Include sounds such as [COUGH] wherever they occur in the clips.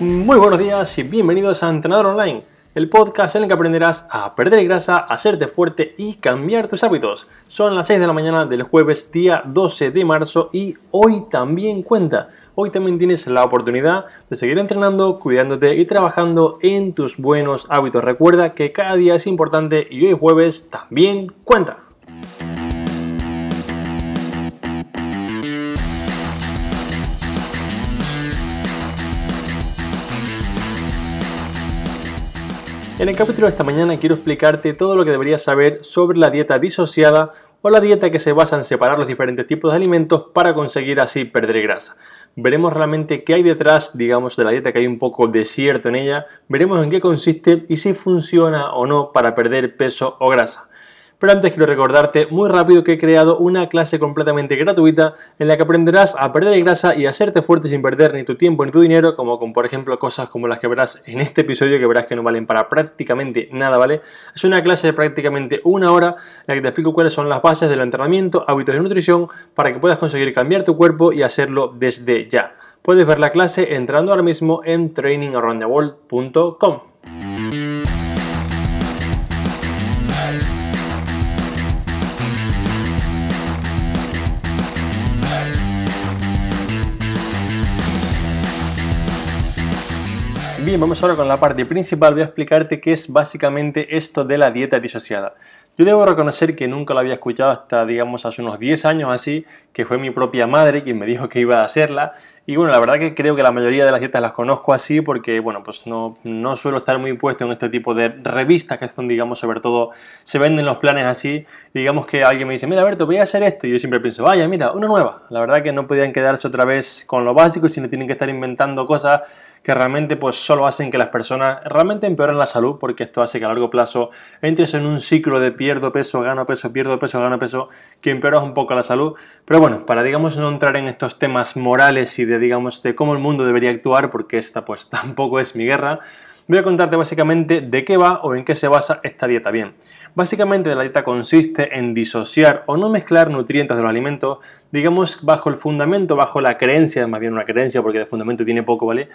Muy buenos días y bienvenidos a Entrenador Online, el podcast en el que aprenderás a perder grasa, a hacerte fuerte y cambiar tus hábitos. Son las 6 de la mañana del jueves, día 12 de marzo y hoy también cuenta. Hoy también tienes la oportunidad de seguir entrenando, cuidándote y trabajando en tus buenos hábitos. Recuerda que cada día es importante y hoy jueves también cuenta. En el capítulo de esta mañana quiero explicarte todo lo que deberías saber sobre la dieta disociada o la dieta que se basa en separar los diferentes tipos de alimentos para conseguir así perder grasa. Veremos realmente qué hay detrás, digamos, de la dieta, que hay un poco desierto en ella, veremos en qué consiste y si funciona o no para perder peso o grasa. Pero antes quiero recordarte muy rápido que he creado una clase completamente gratuita en la que aprenderás a perder grasa y a hacerte fuerte sin perder ni tu tiempo ni tu dinero, como con por ejemplo cosas como las que verás en este episodio que verás que no valen para prácticamente nada, ¿vale? Es una clase de prácticamente una hora en la que te explico cuáles son las bases del entrenamiento, hábitos de nutrición para que puedas conseguir cambiar tu cuerpo y hacerlo desde ya. Puedes ver la clase entrando ahora mismo en trainingaroundtheworld.com. Bien, vamos ahora con la parte principal. Voy a explicarte qué es básicamente esto de la dieta disociada. Yo debo reconocer que nunca lo había escuchado hasta, digamos, hace unos 10 años así, que fue mi propia madre quien me dijo que iba a hacerla. Y bueno, la verdad que creo que la mayoría de las dietas las conozco así porque, bueno, pues no, no suelo estar muy puesto en este tipo de revistas que son, digamos, sobre todo, se venden los planes así. Digamos que alguien me dice, mira, Alberto, voy a hacer esto. Y yo siempre pienso, vaya, mira, una nueva. La verdad que no podían quedarse otra vez con lo básico, sino tienen que estar inventando cosas que realmente pues solo hacen que las personas realmente empeoren la salud porque esto hace que a largo plazo entres en un ciclo de pierdo peso, gano peso, pierdo peso, gano peso que empeoras un poco la salud. Pero bueno, para digamos no entrar en estos temas morales y de digamos de cómo el mundo debería actuar porque esta pues [LAUGHS] tampoco es mi guerra, voy a contarte básicamente de qué va o en qué se basa esta dieta bien. Básicamente la dieta consiste en disociar o no mezclar nutrientes de los alimentos, digamos bajo el fundamento, bajo la creencia, más bien una creencia porque de fundamento tiene poco, ¿vale?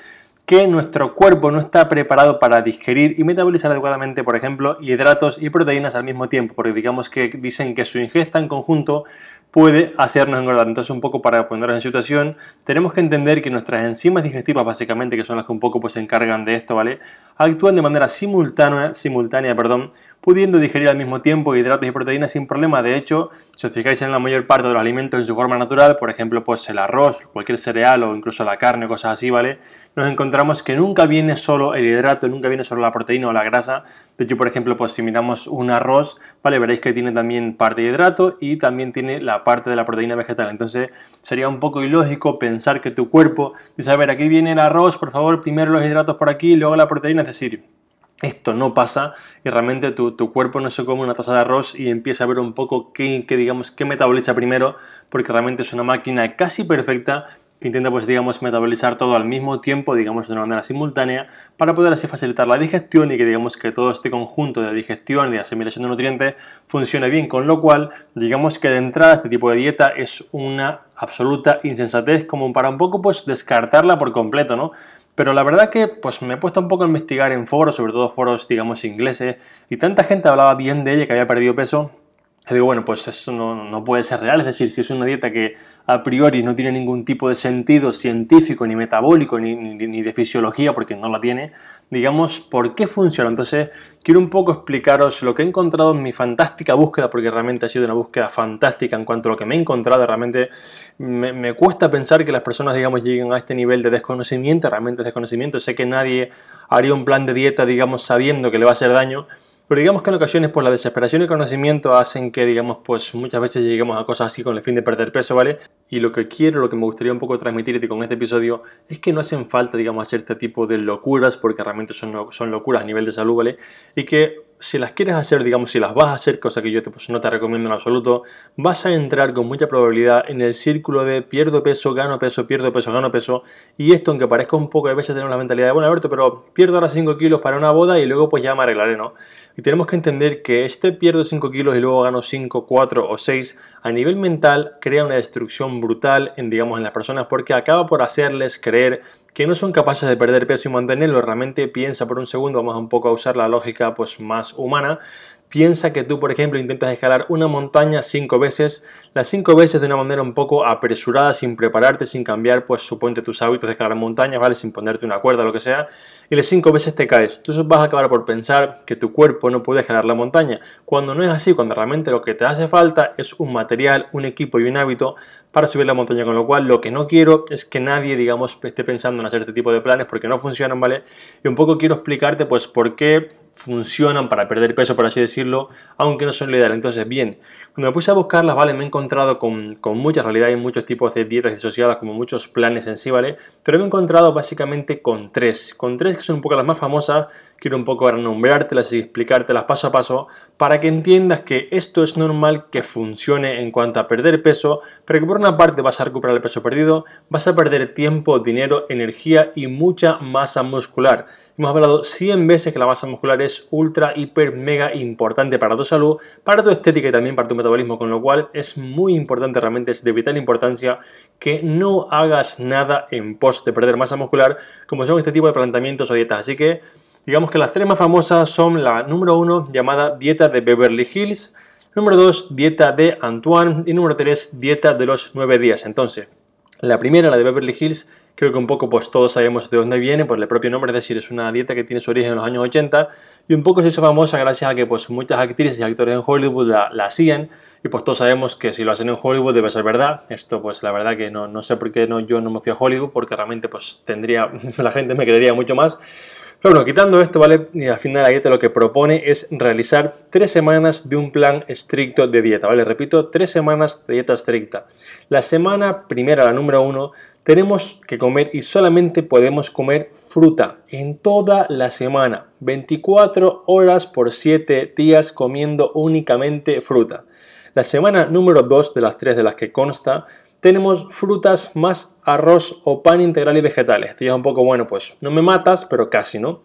que nuestro cuerpo no está preparado para digerir y metabolizar adecuadamente, por ejemplo, hidratos y proteínas al mismo tiempo, porque digamos que dicen que su ingesta en conjunto puede hacernos engordar. Entonces, un poco para ponernos en situación, tenemos que entender que nuestras enzimas digestivas, básicamente, que son las que un poco pues, se encargan de esto, ¿vale? Actúan de manera simultánea, simultánea perdón, pudiendo digerir al mismo tiempo hidratos y proteínas sin problema. De hecho, si os fijáis en la mayor parte de los alimentos en su forma natural, por ejemplo, pues el arroz, cualquier cereal o incluso la carne cosas así, ¿vale? Nos encontramos que nunca viene solo el hidrato, nunca viene solo la proteína o la grasa. De hecho, por ejemplo, pues si miramos un arroz, ¿vale? Veréis que tiene también parte de hidrato y también tiene la parte de la proteína vegetal. Entonces, sería un poco ilógico pensar que tu cuerpo dice, a ver, aquí viene el arroz, por favor, primero los hidratos por aquí y luego la proteína, es decir, esto no pasa y realmente tu, cuerpo no se come una taza de arroz y empieza a ver un poco qué, digamos, qué metaboliza primero, porque realmente es una máquina casi perfecta que intenta pues digamos metabolizar todo al mismo tiempo, digamos de una manera simultánea, para poder así facilitar la digestión y que digamos que todo este conjunto de digestión y asimilación de nutrientes funcione bien, con lo cual digamos que de entrada este tipo de dieta es una absoluta insensatez como para un poco pues descartarla por completo, ¿no? Pero la verdad que pues me he puesto un poco a investigar en foros, sobre todo foros, digamos, ingleses, y tanta gente hablaba bien de ella que había perdido peso. Y digo, bueno, pues eso no, no puede ser real. Es decir, si es una dieta que a priori no tiene ningún tipo de sentido científico, ni metabólico, ni, ni, de fisiología, porque no la tiene, digamos, ¿por qué funciona? Entonces, quiero un poco explicaros lo que he encontrado en mi fantástica búsqueda, porque realmente ha sido una búsqueda fantástica en cuanto a lo que me he encontrado. Realmente me, me cuesta pensar que las personas, digamos, lleguen a este nivel de desconocimiento, realmente desconocimiento. Sé que nadie haría un plan de dieta, digamos, sabiendo que le va a hacer daño pero digamos que en ocasiones pues la desesperación y el conocimiento hacen que digamos pues muchas veces lleguemos a cosas así con el fin de perder peso, ¿vale? Y lo que quiero, lo que me gustaría un poco transmitirte con este episodio es que no hacen falta digamos hacer este tipo de locuras porque realmente son, son locuras a nivel de salud, ¿vale? Y que si las quieres hacer, digamos, si las vas a hacer, cosa que yo te, pues, no te recomiendo en absoluto, vas a entrar con mucha probabilidad en el círculo de pierdo peso, gano peso, pierdo peso, gano peso. Y esto, aunque parezca un poco, a veces tenemos la mentalidad de, bueno, Alberto, pero pierdo ahora 5 kilos para una boda y luego pues ya me arreglaré, ¿no? Y tenemos que entender que este pierdo 5 kilos y luego gano 5, 4 o 6 a nivel mental crea una destrucción brutal en, digamos, en las personas porque acaba por hacerles creer que no son capaces de perder peso y mantenerlo. Realmente piensa por un segundo, vamos un poco a usar la lógica pues, más humana, Piensa que tú, por ejemplo, intentas escalar una montaña cinco veces, las cinco veces de una manera un poco apresurada, sin prepararte, sin cambiar, pues suponte tus hábitos de escalar montañas, ¿vale? Sin ponerte una cuerda, lo que sea, y las cinco veces te caes. Entonces vas a acabar por pensar que tu cuerpo no puede escalar la montaña, cuando no es así, cuando realmente lo que te hace falta es un material, un equipo y un hábito para subir la montaña, con lo cual lo que no quiero es que nadie, digamos, esté pensando en hacer este tipo de planes porque no funcionan, ¿vale? Y un poco quiero explicarte, pues, por qué funcionan para perder peso, por así decirlo, aunque no son lo. Entonces, bien, cuando me puse a buscarlas, ¿vale? Me he encontrado con, con muchas realidades y muchos tipos de dietas asociadas, como muchos planes en sí, ¿vale? Pero me he encontrado básicamente con tres, con tres que son un poco las más famosas, quiero un poco ahora nombrártelas y explicártelas paso a paso, para que entiendas que esto es normal que funcione en cuanto a perder peso, pero que por una parte vas a recuperar el peso perdido, vas a perder tiempo, dinero, energía y mucha masa muscular. Hemos hablado 100 veces que la masa muscular es ultra, hiper, mega importante para tu salud, para tu estética y también para tu metabolismo, con lo cual es muy importante, realmente es de vital importancia que no hagas nada en pos de perder masa muscular, como son este tipo de planteamientos o dietas. Así que digamos que las tres más famosas son la número uno llamada dieta de Beverly Hills, número 2 dieta de Antoine y número 3 dieta de los 9 días. Entonces, la primera, la de Beverly Hills, Creo que un poco pues todos sabemos de dónde viene por el propio nombre, es decir, es una dieta que tiene su origen en los años 80 y un poco se hizo famosa gracias a que pues muchas actrices y actores en Hollywood la, hacían y pues todos sabemos que si lo hacen en Hollywood debe ser verdad. Esto pues la verdad que no, no sé por qué no, yo no me fui a Hollywood porque realmente pues tendría, [LAUGHS] la gente me creería mucho más. Pero bueno, quitando esto, ¿vale? Y al final la dieta lo que propone es realizar tres semanas de un plan estricto de dieta, ¿vale? Repito, tres semanas de dieta estricta. La semana primera, la número uno, tenemos que comer y solamente podemos comer fruta en toda la semana. 24 horas por 7 días comiendo únicamente fruta. La semana número 2 de las 3 de las que consta, tenemos frutas más arroz o pan integral y vegetales. Es un poco, bueno, pues no me matas, pero casi, ¿no?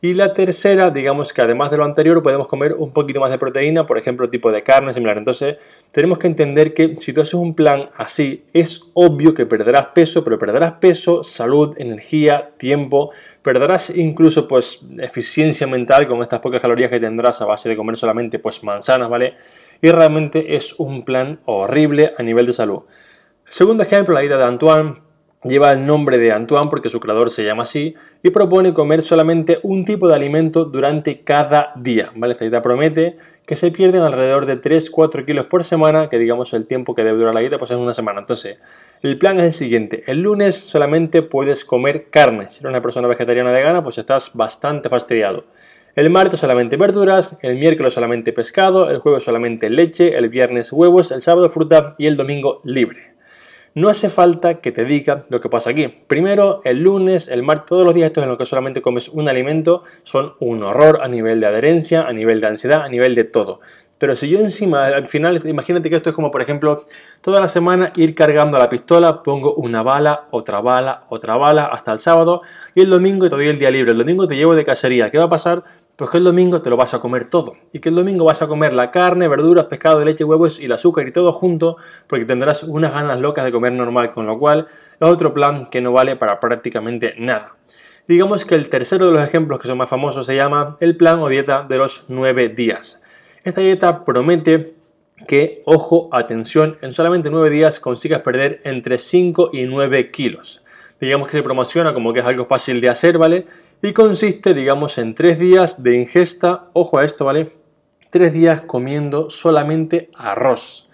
Y la tercera, digamos que además de lo anterior, podemos comer un poquito más de proteína, por ejemplo, tipo de carne similar. Entonces, tenemos que entender que si tú haces un plan así, es obvio que perderás peso, pero perderás peso, salud, energía, tiempo, perderás incluso pues eficiencia mental con estas pocas calorías que tendrás a base de comer solamente pues manzanas, ¿vale? Y realmente es un plan horrible a nivel de salud. Segundo ejemplo, la idea de Antoine Lleva el nombre de Antoine porque su creador se llama así y propone comer solamente un tipo de alimento durante cada día. ¿vale? Esta dieta promete que se pierden alrededor de 3-4 kilos por semana, que digamos el tiempo que debe durar la dieta pues es una semana. Entonces, el plan es el siguiente. El lunes solamente puedes comer carne. Si eres una persona vegetariana vegana, pues estás bastante fastidiado. El martes solamente verduras, el miércoles solamente pescado, el jueves solamente leche, el viernes huevos, el sábado fruta y el domingo libre. No hace falta que te diga lo que pasa aquí. Primero, el lunes, el martes, todos los días estos en los que solamente comes un alimento son un horror a nivel de adherencia, a nivel de ansiedad, a nivel de todo. Pero si yo encima, al final, imagínate que esto es como, por ejemplo, toda la semana ir cargando la pistola, pongo una bala, otra bala, otra bala, hasta el sábado, y el domingo te doy el día libre. El domingo te llevo de cacería. ¿Qué va a pasar? Pues que el domingo te lo vas a comer todo. Y que el domingo vas a comer la carne, verduras, pescado, leche, huevos y el azúcar y todo junto, porque tendrás unas ganas locas de comer normal, con lo cual es otro plan que no vale para prácticamente nada. Digamos que el tercero de los ejemplos que son más famosos se llama el plan o dieta de los 9 días. Esta dieta promete que, ojo, atención, en solamente 9 días consigas perder entre 5 y 9 kilos. Digamos que se promociona como que es algo fácil de hacer, ¿vale? Y consiste, digamos, en tres días de ingesta, ojo a esto, ¿vale? Tres días comiendo solamente arroz.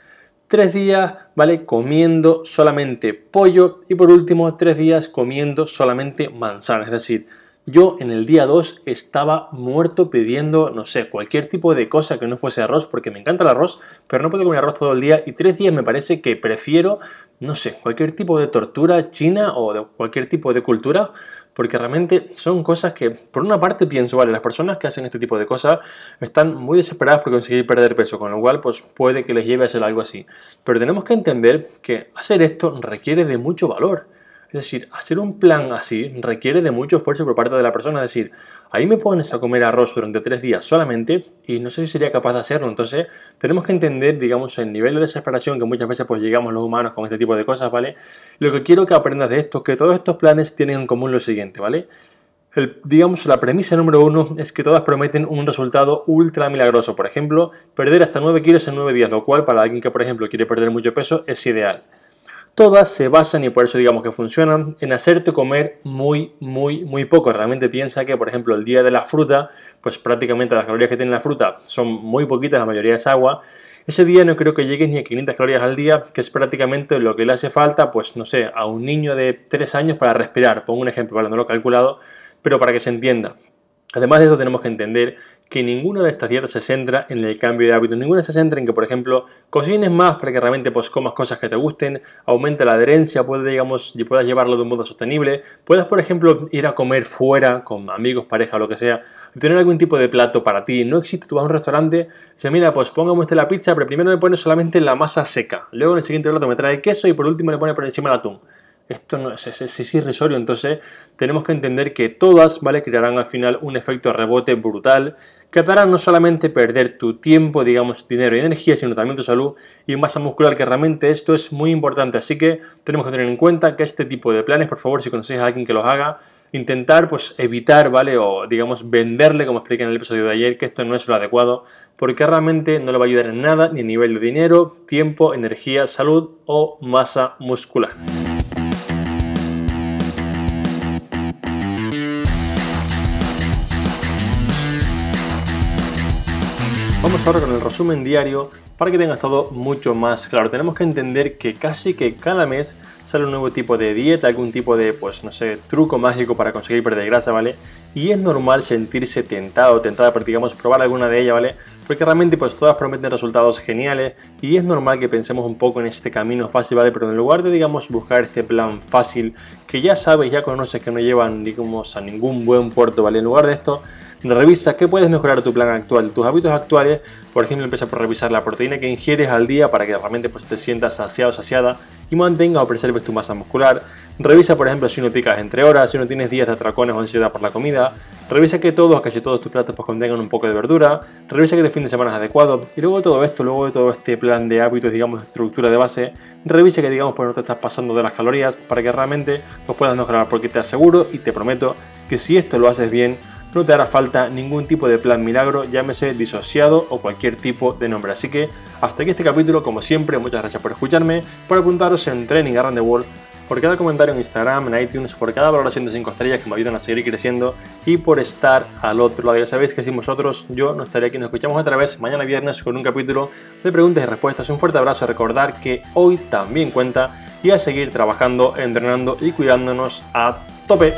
Tres días, ¿vale? Comiendo solamente pollo y por último, tres días comiendo solamente manzana. Es decir, yo en el día 2 estaba muerto pidiendo, no sé, cualquier tipo de cosa que no fuese arroz, porque me encanta el arroz, pero no puedo comer arroz todo el día y tres días me parece que prefiero, no sé, cualquier tipo de tortura china o de cualquier tipo de cultura, porque realmente son cosas que, por una parte pienso, vale, las personas que hacen este tipo de cosas están muy desesperadas por conseguir perder peso, con lo cual pues puede que les lleve a hacer algo así. Pero tenemos que entender que hacer esto requiere de mucho valor. Es decir, hacer un plan así requiere de mucho esfuerzo por parte de la persona. Es decir, ahí me pones a comer arroz durante tres días solamente y no sé si sería capaz de hacerlo. Entonces, tenemos que entender, digamos, el nivel de desesperación que muchas veces pues llegamos los humanos con este tipo de cosas, ¿vale? Lo que quiero que aprendas de esto es que todos estos planes tienen en común lo siguiente, ¿vale? digamos, la premisa número uno es que todas prometen un resultado ultra milagroso. Por ejemplo, perder hasta 9 kilos en 9 días, lo cual para alguien que, por ejemplo, quiere perder mucho peso es ideal. Todas se basan, y por eso digamos que funcionan, en hacerte comer muy, muy, muy poco. Realmente piensa que, por ejemplo, el día de la fruta, pues prácticamente las calorías que tiene la fruta son muy poquitas, la mayoría es agua. Ese día no creo que llegues ni a 500 calorías al día, que es prácticamente lo que le hace falta, pues no sé, a un niño de 3 años para respirar. Pongo un ejemplo, ¿vale? no lo he calculado, pero para que se entienda. Además de eso tenemos que entender que ninguna de estas dietas se centra en el cambio de hábitos, ninguna se centra en que, por ejemplo, cocines más para que realmente pues, comas cosas que te gusten, aumente la adherencia, puedes, digamos, puedas llevarlo de un modo sostenible, puedas, por ejemplo, ir a comer fuera con amigos, pareja lo que sea, tener algún tipo de plato para ti. No existe, tú vas a un restaurante, se mira, pues pongamos la pizza, pero primero me pones solamente la masa seca, luego en el siguiente plato me trae el queso y por último le pone por encima el atún. Esto no es, es, irrisorio, entonces tenemos que entender que todas, ¿vale? Crearán al final un efecto rebote brutal que te hará no solamente perder tu tiempo, digamos, dinero y energía, sino también tu salud y masa muscular, que realmente esto es muy importante. Así que tenemos que tener en cuenta que este tipo de planes, por favor, si conocéis a alguien que los haga, intentar pues evitar, ¿vale? O digamos venderle, como expliqué en el episodio de ayer, que esto no es lo adecuado, porque realmente no le va a ayudar en nada, ni a nivel de dinero, tiempo, energía, salud o masa muscular. Vamos ahora con el resumen diario para que tengas todo mucho más claro. Tenemos que entender que casi que cada mes sale un nuevo tipo de dieta, algún tipo de, pues no sé, truco mágico para conseguir perder grasa, ¿vale? Y es normal sentirse tentado, tentada por, digamos, probar alguna de ellas, ¿vale? Porque realmente pues todas prometen resultados geniales y es normal que pensemos un poco en este camino fácil, ¿vale? Pero en lugar de, digamos, buscar este plan fácil que ya sabes, ya conoces que no llevan, digamos, a ningún buen puerto, ¿vale? En lugar de esto, Revisa qué puedes mejorar tu plan actual, tus hábitos actuales. Por ejemplo, empieza por revisar la proteína que ingieres al día para que realmente pues, te sientas saciado o saciada y mantenga o preserves tu masa muscular. Revisa, por ejemplo, si no picas entre horas, si no tienes días de atracones o ansiedad por la comida. Revisa que todos, casi todos tus platos pues, contengan un poco de verdura. Revisa que tu fin de semana es adecuado. Y luego de todo esto, luego de todo este plan de hábitos, digamos, estructura de base, revisa que, digamos, pues no te estás pasando de las calorías para que realmente pues, puedas mejorar. Porque te aseguro y te prometo que si esto lo haces bien, no te hará falta ningún tipo de plan milagro, llámese disociado o cualquier tipo de nombre. Así que hasta aquí este capítulo, como siempre, muchas gracias por escucharme, por apuntaros en Training Around the World, por cada comentario en Instagram, en iTunes, por cada valoración de 5 estrellas que me ayudan a seguir creciendo y por estar al otro lado. Ya sabéis que si vosotros, yo no estaré aquí, nos escuchamos otra vez mañana viernes con un capítulo de preguntas y respuestas. Un fuerte abrazo, recordar que hoy también cuenta y a seguir trabajando, entrenando y cuidándonos a tope.